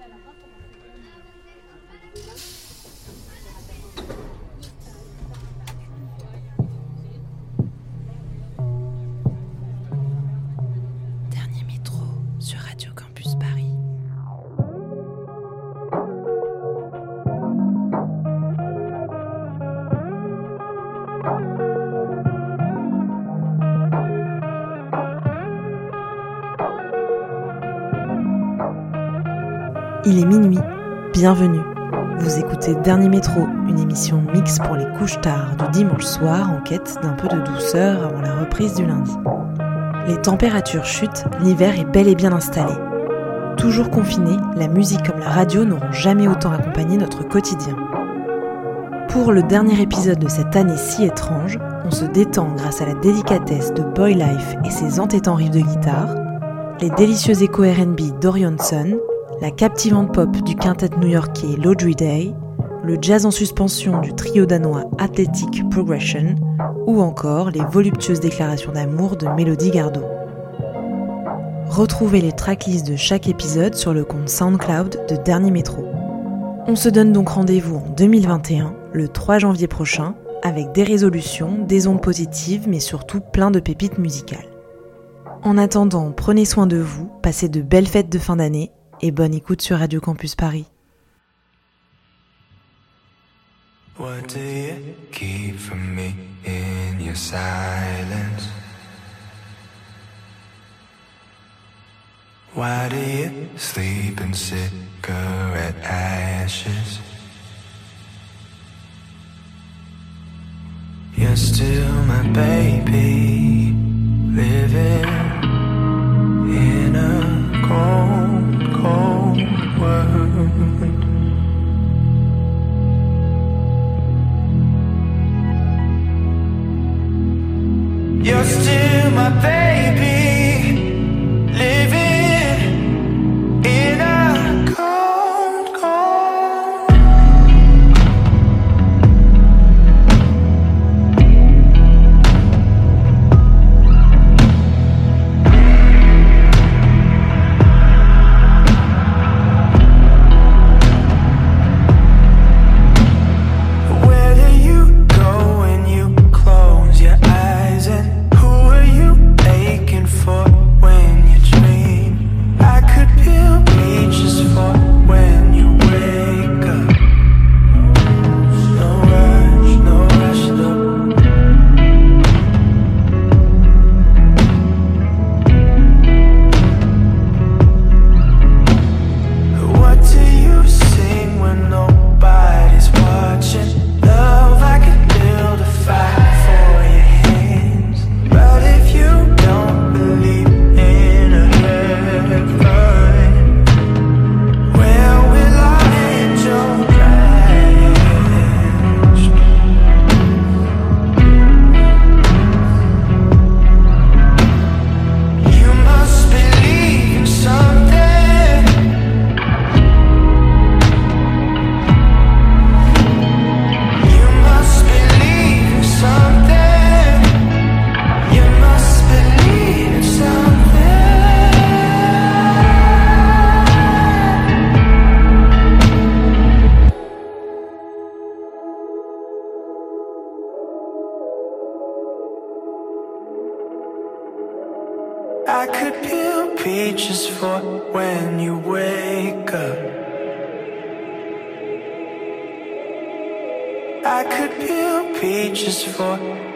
Gracias. Il est minuit, bienvenue. Vous écoutez Dernier Métro, une émission mix pour les couches tard du dimanche soir en quête d'un peu de douceur avant la reprise du lundi. Les températures chutent, l'hiver est bel et bien installé. Toujours confiné, la musique comme la radio n'auront jamais autant accompagné notre quotidien. Pour le dernier épisode de cette année si étrange, on se détend grâce à la délicatesse de Boy Life et ses entêtants riffs de guitare, les délicieux échos RB d'Orion Sun la captivante pop du quintet new-yorkais l'Audrey Day, le jazz en suspension du trio danois Athletic Progression, ou encore les voluptueuses déclarations d'amour de Mélodie Gardot. Retrouvez les tracklists de chaque épisode sur le compte SoundCloud de Dernier Métro. On se donne donc rendez-vous en 2021, le 3 janvier prochain, avec des résolutions, des ondes positives, mais surtout plein de pépites musicales. En attendant, prenez soin de vous, passez de belles fêtes de fin d'année et bonne écoute sur Radio Campus Paris. What do you keep from me in your silence? Why do you sleep in cigarette ashes? You're still my baby, living my baby. for.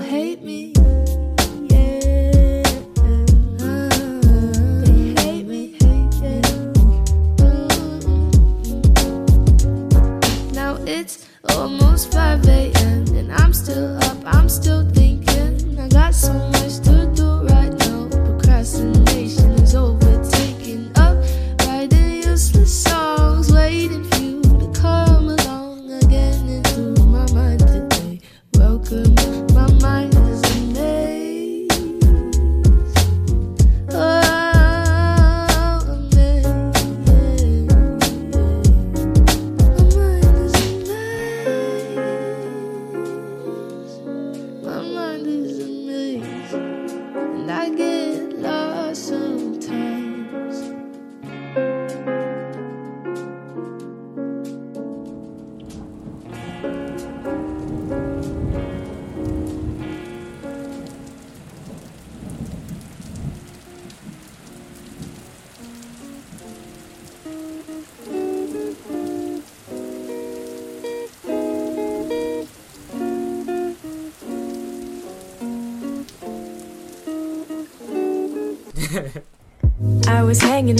Hate me.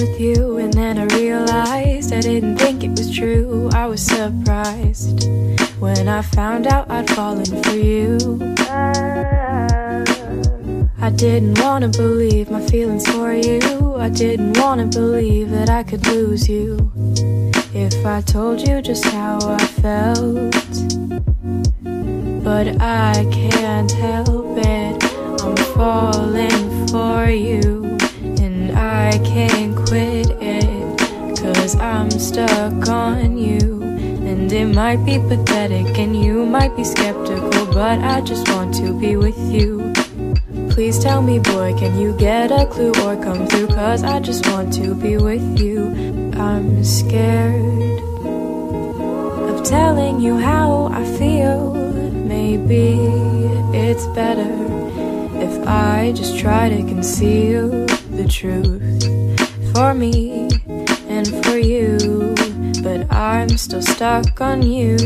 With you, and then I realized I didn't think it was true. I was surprised when I found out I'd fallen for you. I didn't wanna believe my feelings for you. I didn't wanna believe that I could lose you. If I told you just how I felt, but I can't help it. I'm falling for you, I can't quit it. Cause I'm stuck on you. And it might be pathetic, and you might be skeptical, but I just want to be with you. Please tell me, boy, can you get a clue or come through? Cause I just want to be with you. I'm scared of telling you how I feel. Maybe it's better if I just try to conceal the truth for me and for you. But I'm still stuck on you.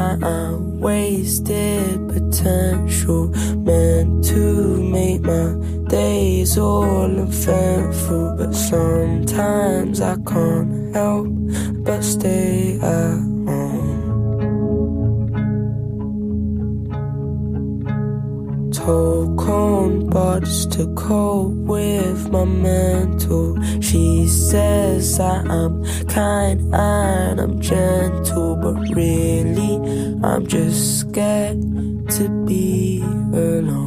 I'm wasted potential, meant to make my days all eventful. But sometimes I can't help but stay at cold cone to cope with my mental. She says I am kind and I'm gentle, but really I'm just scared to be alone.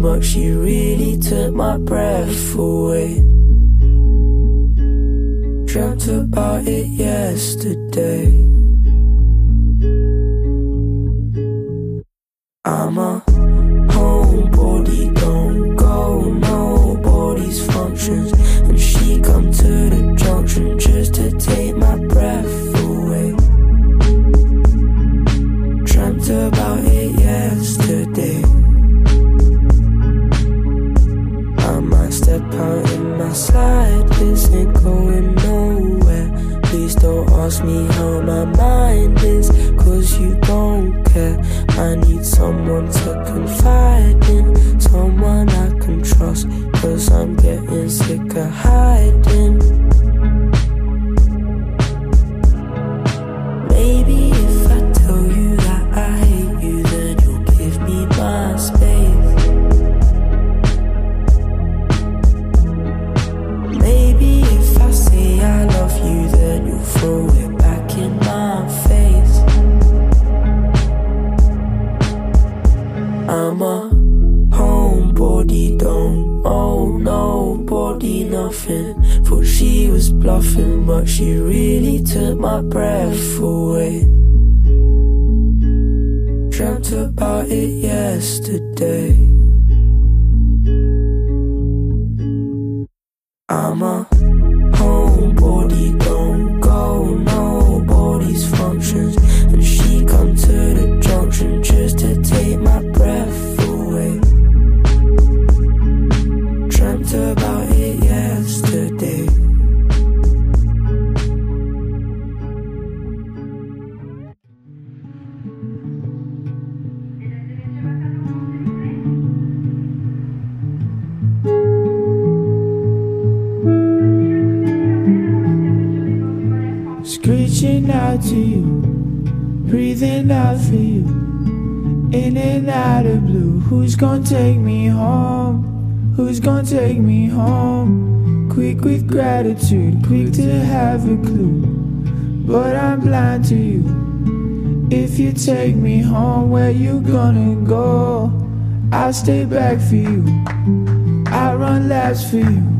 but she really took my breath away. Dreamt about it yesterday. Who's gonna take me home? Who's gonna take me home? Quick with gratitude, quick to have a clue. But I'm blind to you. If you take me home, where you gonna go? I'll stay back for you. I'll run laps for you.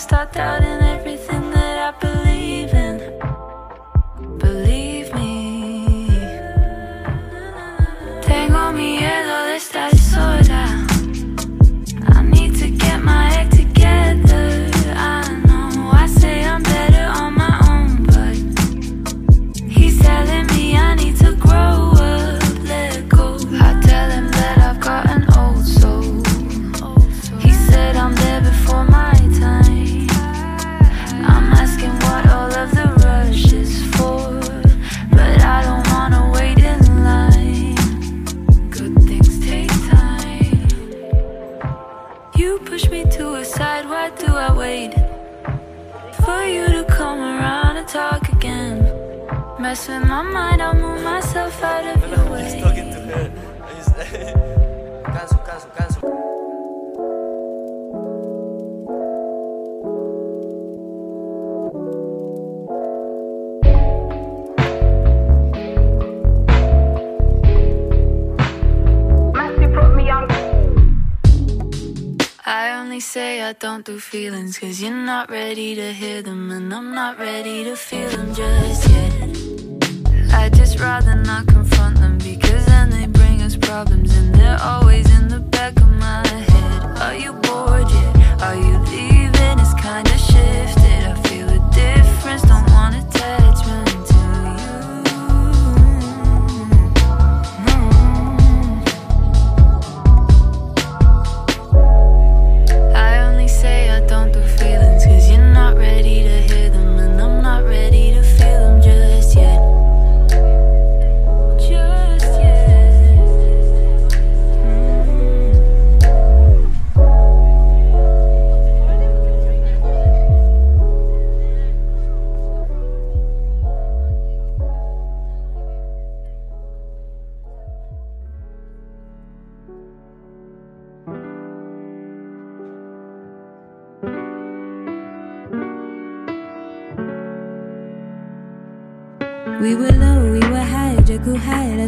Head and I start through feelings Cause you're not ready to hear them And I'm not ready to feel them just yet I'd just rather not confront them Because then they bring us problems And they're always in the back of my head Are you bored yet? Are you leaving? It's kinda shifted I feel a difference, don't want attachment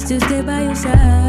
to stay by your side.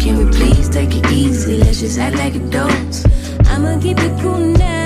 Can we please take it easy? Let's just act like adults. I'ma keep it cool now.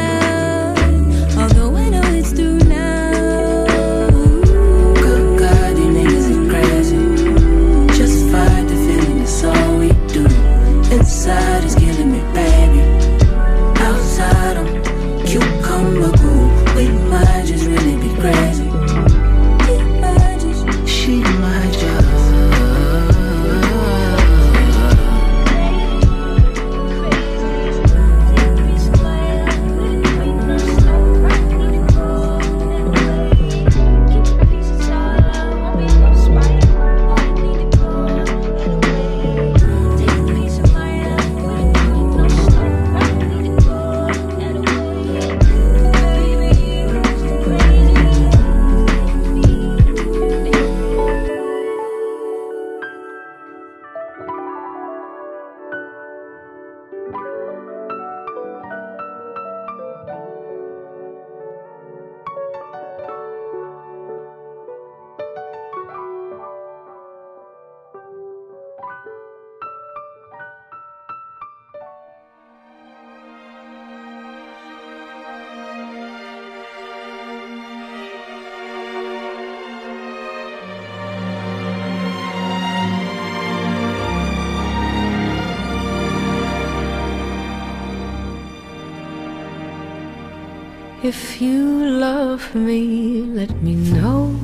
me, let me know.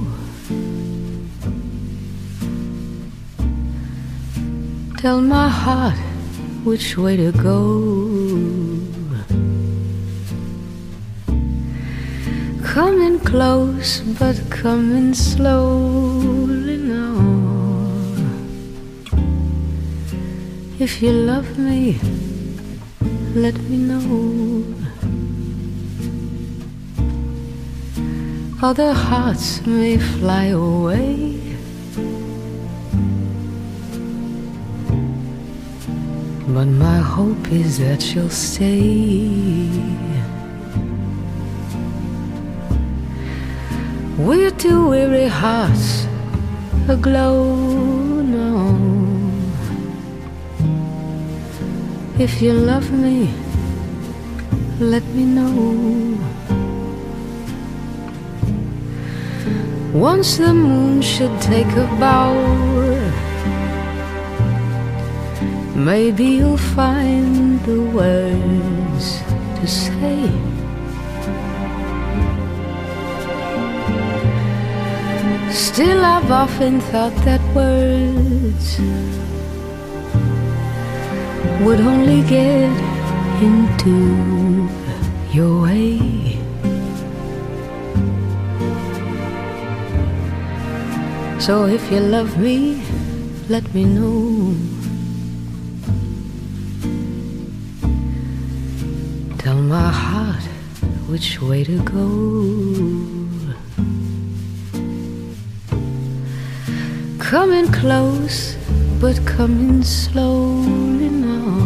Tell my heart which way to go. Come in close, but come in slowly now. If you love me, let me know. Other hearts may fly away. But my hope is that you'll stay. We're two weary hearts aglow now. If you love me, let me know. Once the moon should take a bow, maybe you'll find the words to say. Still, I've often thought that words would only get into your way. So if you love me, let me know. Tell my heart which way to go. Coming close, but coming slowly now.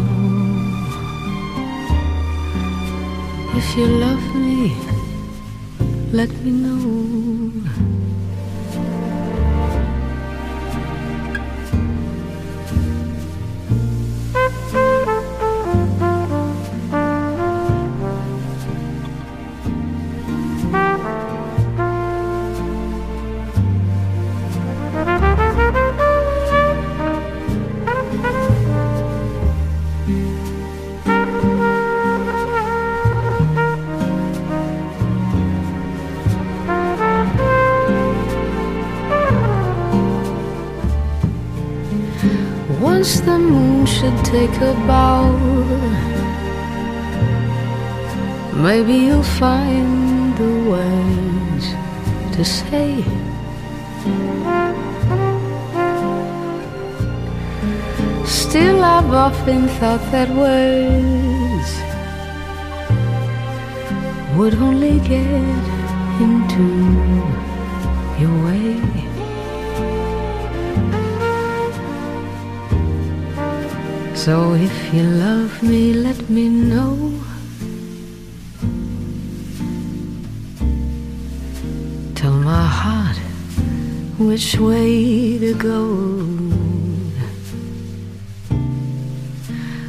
If you love me, let me know. Take maybe you'll find the words to say. Still, I've often thought that words would only get into your way. So if you love me, let me know. Tell my heart which way to go.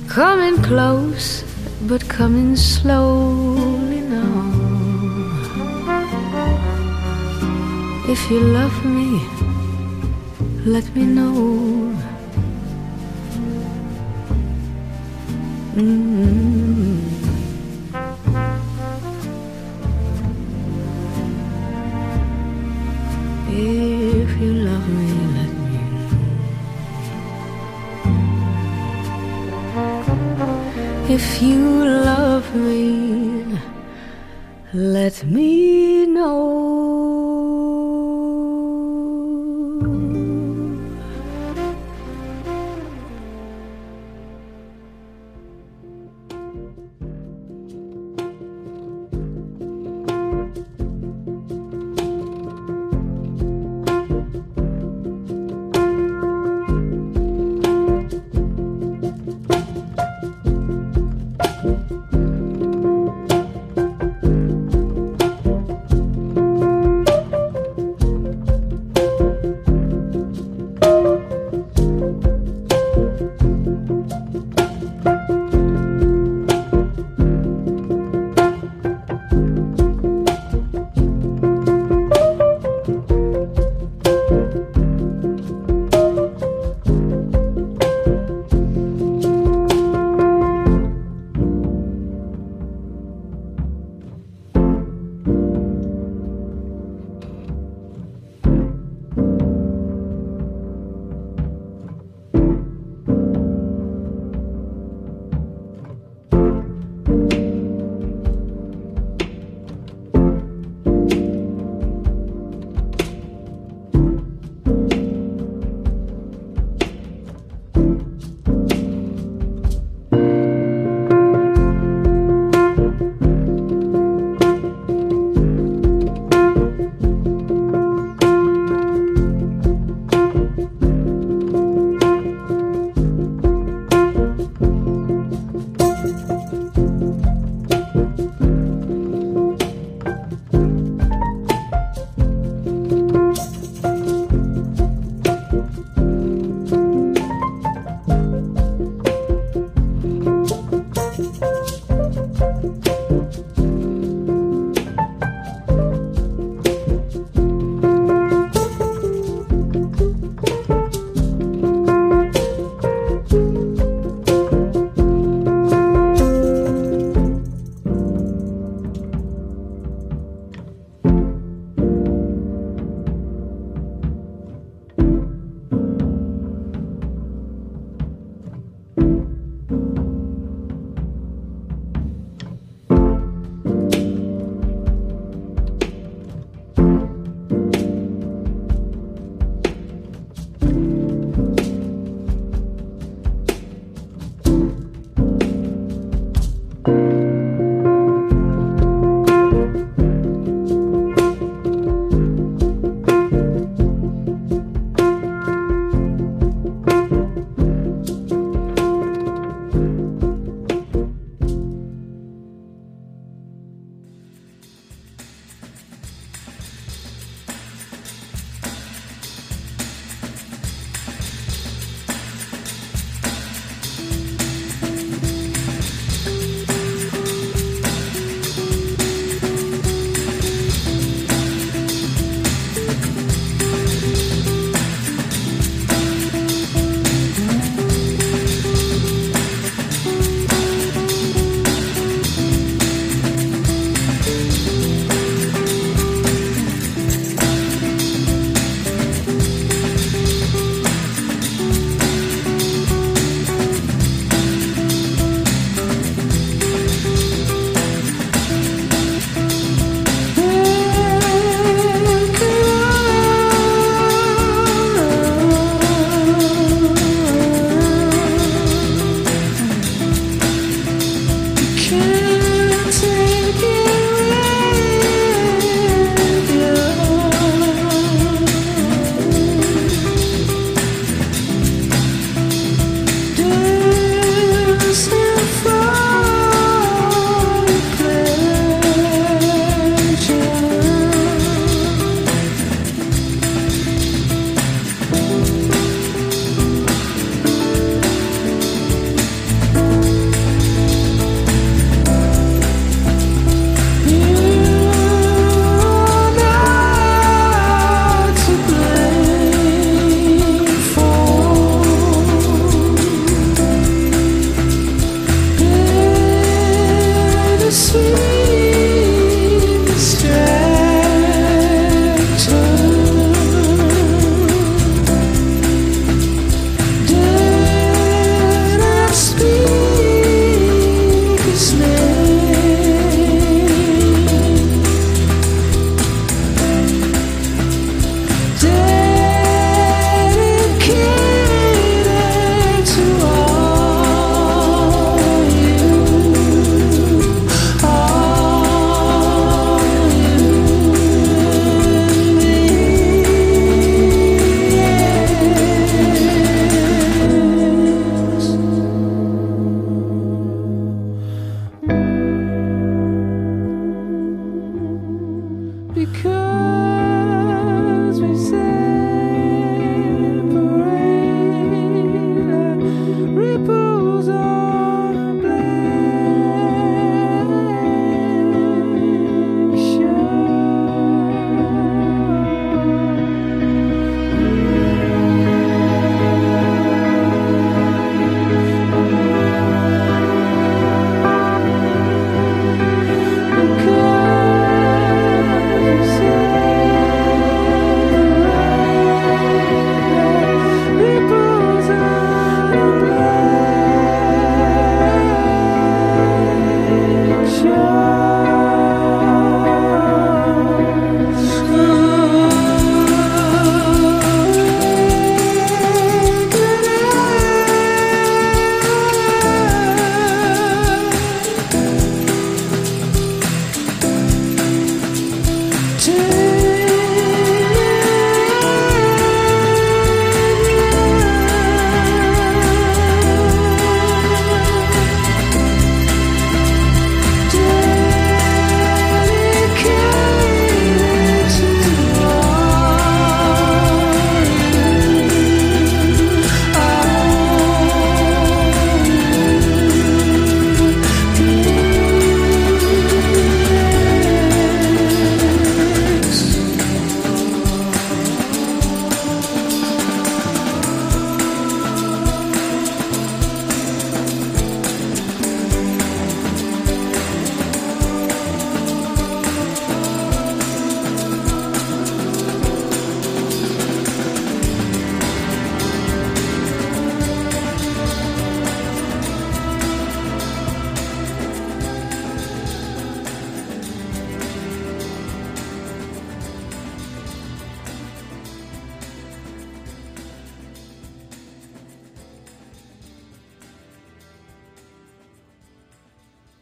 Coming close, but coming slowly now. If you love me, let me know. If you love me, let me know.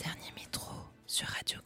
dernier métro sur Radio